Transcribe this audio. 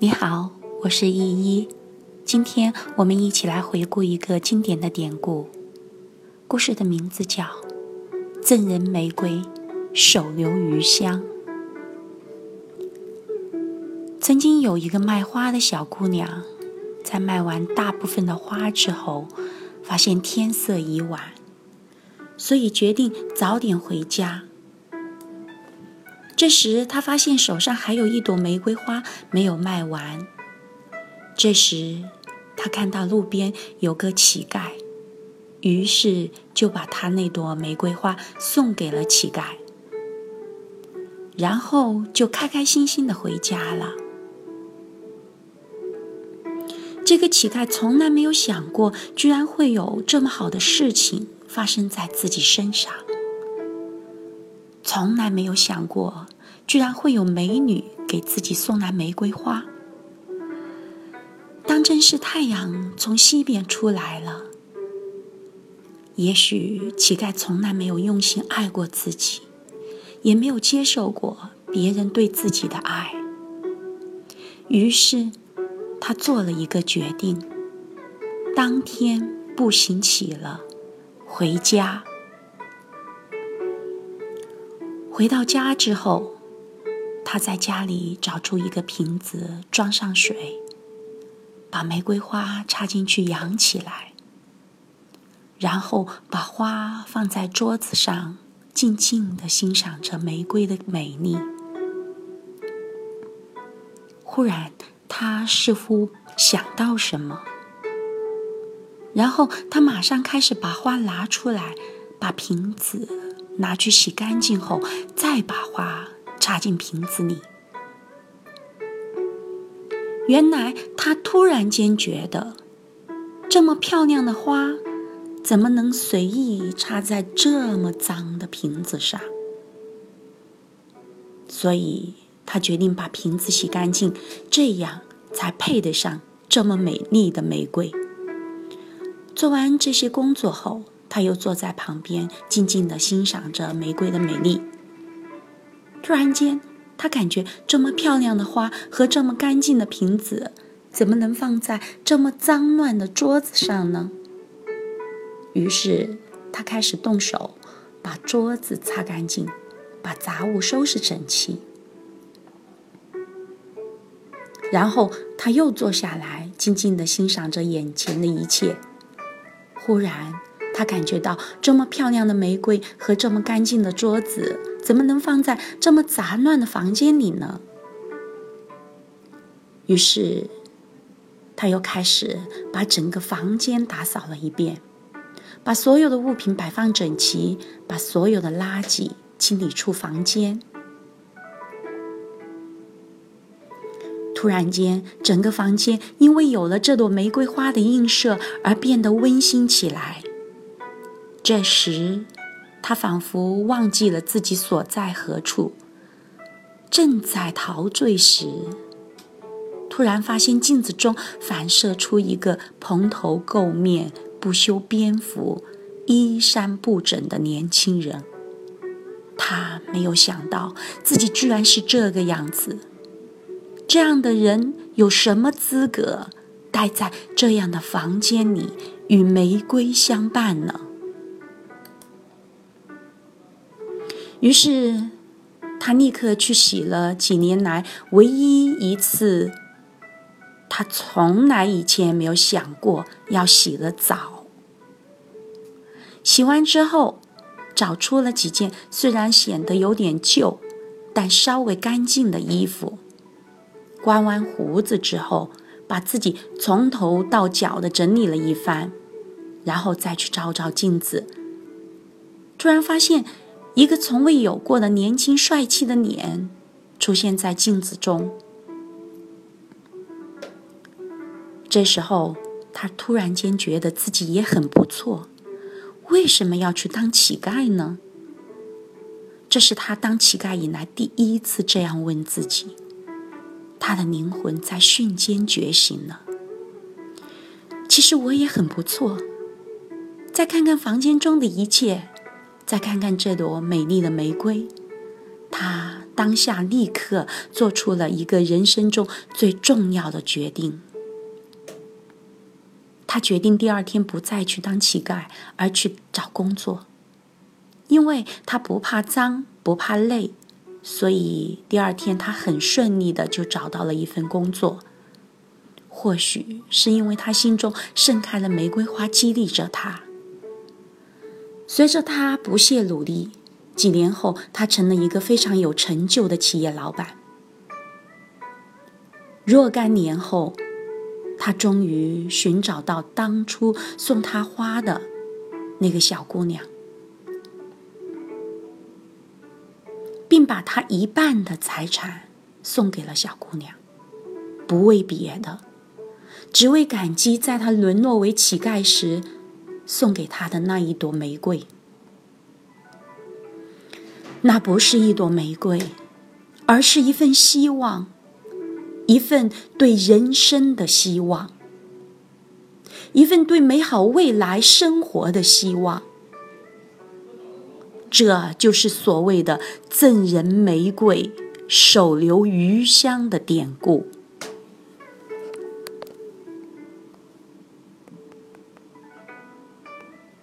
你好，我是依依。今天我们一起来回顾一个经典的典故。故事的名字叫《赠人玫瑰，手留余香》。曾经有一个卖花的小姑娘，在卖完大部分的花之后，发现天色已晚，所以决定早点回家。这时，他发现手上还有一朵玫瑰花没有卖完。这时，他看到路边有个乞丐，于是就把他那朵玫瑰花送给了乞丐，然后就开开心心的回家了。这个乞丐从来没有想过，居然会有这么好的事情发生在自己身上。从来没有想过，居然会有美女给自己送来玫瑰花。当真是太阳从西边出来了。也许乞丐从来没有用心爱过自己，也没有接受过别人对自己的爱。于是，他做了一个决定，当天步行起了，回家。回到家之后，他在家里找出一个瓶子，装上水，把玫瑰花插进去养起来，然后把花放在桌子上，静静的欣赏着玫瑰的美丽。忽然，他似乎想到什么，然后他马上开始把花拿出来，把瓶子。拿去洗干净后，再把花插进瓶子里。原来他突然间觉得，这么漂亮的花，怎么能随意插在这么脏的瓶子上？所以他决定把瓶子洗干净，这样才配得上这么美丽的玫瑰。做完这些工作后。他又坐在旁边，静静地欣赏着玫瑰的美丽。突然间，他感觉这么漂亮的花和这么干净的瓶子，怎么能放在这么脏乱的桌子上呢？于是，他开始动手，把桌子擦干净，把杂物收拾整齐。然后，他又坐下来，静静地欣赏着眼前的一切。忽然，他感觉到这么漂亮的玫瑰和这么干净的桌子，怎么能放在这么杂乱的房间里呢？于是，他又开始把整个房间打扫了一遍，把所有的物品摆放整齐，把所有的垃圾清理出房间。突然间，整个房间因为有了这朵玫瑰花的映射而变得温馨起来。这时，他仿佛忘记了自己所在何处，正在陶醉时，突然发现镜子中反射出一个蓬头垢面、不修边幅、衣衫不整的年轻人。他没有想到自己居然是这个样子。这样的人有什么资格待在这样的房间里与玫瑰相伴呢？于是，他立刻去洗了几年来唯一一次，他从来以前没有想过要洗的澡。洗完之后，找出了几件虽然显得有点旧，但稍微干净的衣服。刮完胡子之后，把自己从头到脚的整理了一番，然后再去照照镜子，突然发现。一个从未有过的年轻帅气的脸出现在镜子中。这时候，他突然间觉得自己也很不错。为什么要去当乞丐呢？这是他当乞丐以来第一次这样问自己。他的灵魂在瞬间觉醒了。其实我也很不错。再看看房间中的一切。再看看这朵美丽的玫瑰，它当下立刻做出了一个人生中最重要的决定。他决定第二天不再去当乞丐，而去找工作，因为他不怕脏，不怕累，所以第二天他很顺利的就找到了一份工作。或许是因为他心中盛开了玫瑰花，激励着他。随着他不懈努力，几年后，他成了一个非常有成就的企业老板。若干年后，他终于寻找到当初送他花的那个小姑娘，并把他一半的财产送给了小姑娘，不为别的，只为感激在他沦落为乞丐时送给他的那一朵玫瑰。那不是一朵玫瑰，而是一份希望。一份对人生的希望，一份对美好未来生活的希望，这就是所谓的“赠人玫瑰，手留余香”的典故。